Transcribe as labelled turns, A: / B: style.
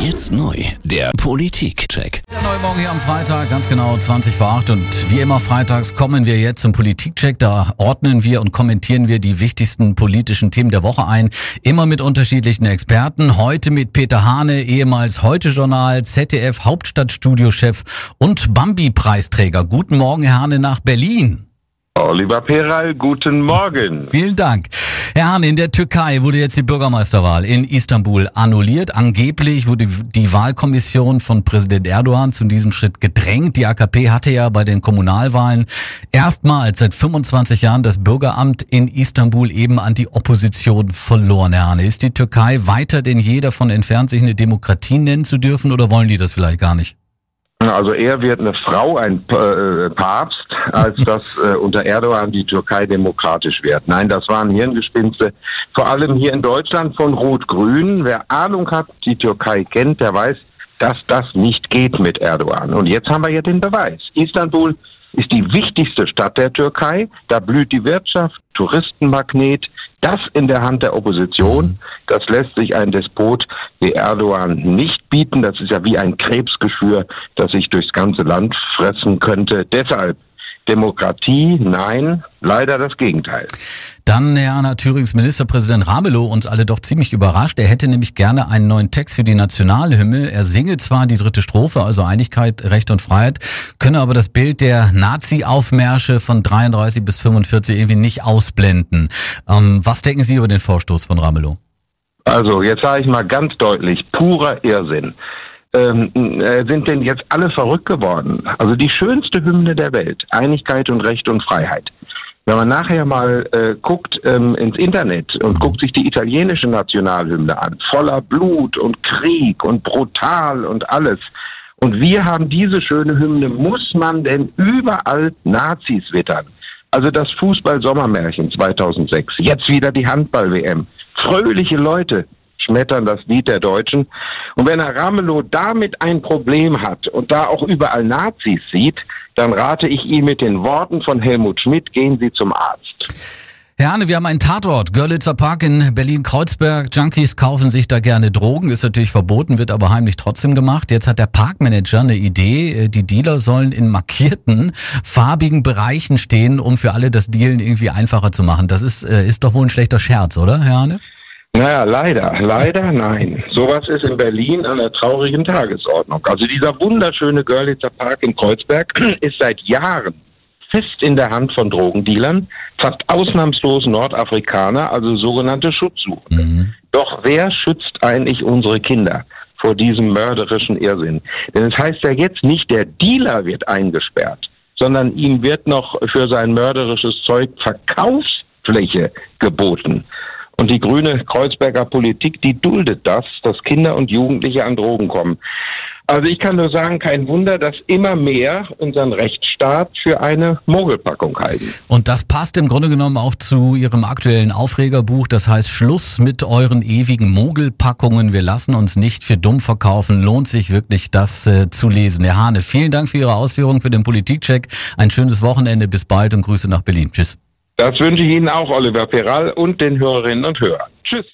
A: Jetzt neu, der Politikcheck.
B: Der neue Morgen hier am Freitag, ganz genau 20 vor 8 und wie immer freitags kommen wir jetzt zum Politikcheck. Da ordnen wir und kommentieren wir die wichtigsten politischen Themen der Woche ein. Immer mit unterschiedlichen Experten. Heute mit Peter Hane, ehemals Heute-Journal, ZDF Hauptstadtstudiochef und Bambi-Preisträger. Guten Morgen, Herr Hane, nach Berlin.
C: Oliver Peral, guten Morgen.
B: Vielen Dank. Herr Hahn, in der Türkei wurde jetzt die Bürgermeisterwahl in Istanbul annulliert. Angeblich wurde die Wahlkommission von Präsident Erdogan zu diesem Schritt gedrängt. Die AKP hatte ja bei den Kommunalwahlen erstmals seit 25 Jahren das Bürgeramt in Istanbul eben an die Opposition verloren. Herr Hahn, ist die Türkei weiter denn je davon entfernt, sich eine Demokratie nennen zu dürfen oder wollen die das vielleicht gar nicht?
C: Also eher wird eine Frau ein äh, Papst, als dass äh, unter Erdogan die Türkei demokratisch wird. Nein, das waren Hirngespinste, vor allem hier in Deutschland von Rot-Grün. Wer Ahnung hat, die Türkei kennt, der weiß, dass das nicht geht mit Erdogan. Und jetzt haben wir ja den Beweis. Istanbul ist die wichtigste Stadt der Türkei. Da blüht die Wirtschaft, Touristenmagnet. Das in der Hand der Opposition. Mhm. Das lässt sich ein Despot wie Erdogan nicht bieten. Das ist ja wie ein Krebsgeschwür, das sich durchs ganze Land fressen könnte. Deshalb Demokratie, nein, leider das Gegenteil.
B: Dann, Herr Anna Thürings Ministerpräsident Ramelow uns alle doch ziemlich überrascht. Er hätte nämlich gerne einen neuen Text für die Nationalhymne. Er singe zwar die dritte Strophe, also Einigkeit, Recht und Freiheit, könne aber das Bild der Nazi-Aufmärsche von 33 bis 45 irgendwie nicht ausblenden. Ähm, was denken Sie über den Vorstoß von Ramelow?
C: Also, jetzt sage ich mal ganz deutlich, purer Irrsinn ähm, äh, sind denn jetzt alle verrückt geworden? Also die schönste Hymne der Welt, Einigkeit und Recht und Freiheit. Wenn man nachher mal äh, guckt ähm, ins Internet und guckt sich die italienische Nationalhymne an, voller Blut und Krieg und brutal und alles. Und wir haben diese schöne Hymne, muss man denn überall Nazis wittern? Also das Fußball-Sommermärchen 2006, jetzt wieder die Handball-WM. Fröhliche Leute, schmettern das Lied der Deutschen. Und wenn Herr Ramelow damit ein Problem hat und da auch überall Nazis sieht, dann rate ich ihm mit den Worten von Helmut Schmidt, gehen Sie zum Arzt.
B: Herr Arne, wir haben einen Tatort. Görlitzer Park in Berlin-Kreuzberg. Junkies kaufen sich da gerne Drogen. Ist natürlich verboten, wird aber heimlich trotzdem gemacht. Jetzt hat der Parkmanager eine Idee. Die Dealer sollen in markierten, farbigen Bereichen stehen, um für alle das Dealen irgendwie einfacher zu machen. Das ist, äh, ist doch wohl ein schlechter Scherz, oder, Herr Arne?
C: Naja, leider, leider nein. Sowas ist in Berlin an der traurigen Tagesordnung. Also dieser wunderschöne Görlitzer Park in Kreuzberg ist seit Jahren fest in der Hand von Drogendealern, fast ausnahmslos Nordafrikaner, also sogenannte Schutzsuchende. Mhm. Doch wer schützt eigentlich unsere Kinder vor diesem mörderischen Irrsinn? Denn es heißt ja jetzt nicht, der Dealer wird eingesperrt, sondern ihm wird noch für sein mörderisches Zeug Verkaufsfläche geboten. Und die grüne Kreuzberger Politik, die duldet das, dass Kinder und Jugendliche an Drogen kommen. Also ich kann nur sagen, kein Wunder, dass immer mehr unseren Rechtsstaat für eine Mogelpackung halten.
B: Und das passt im Grunde genommen auch zu Ihrem aktuellen Aufregerbuch. Das heißt, Schluss mit euren ewigen Mogelpackungen. Wir lassen uns nicht für dumm verkaufen. Lohnt sich wirklich, das äh, zu lesen. Herr Hane, vielen Dank für Ihre Ausführungen, für den Politikcheck. Ein schönes Wochenende. Bis bald und Grüße nach Berlin. Tschüss.
C: Das wünsche ich Ihnen auch, Oliver Peral, und den Hörerinnen und Hörern. Tschüss.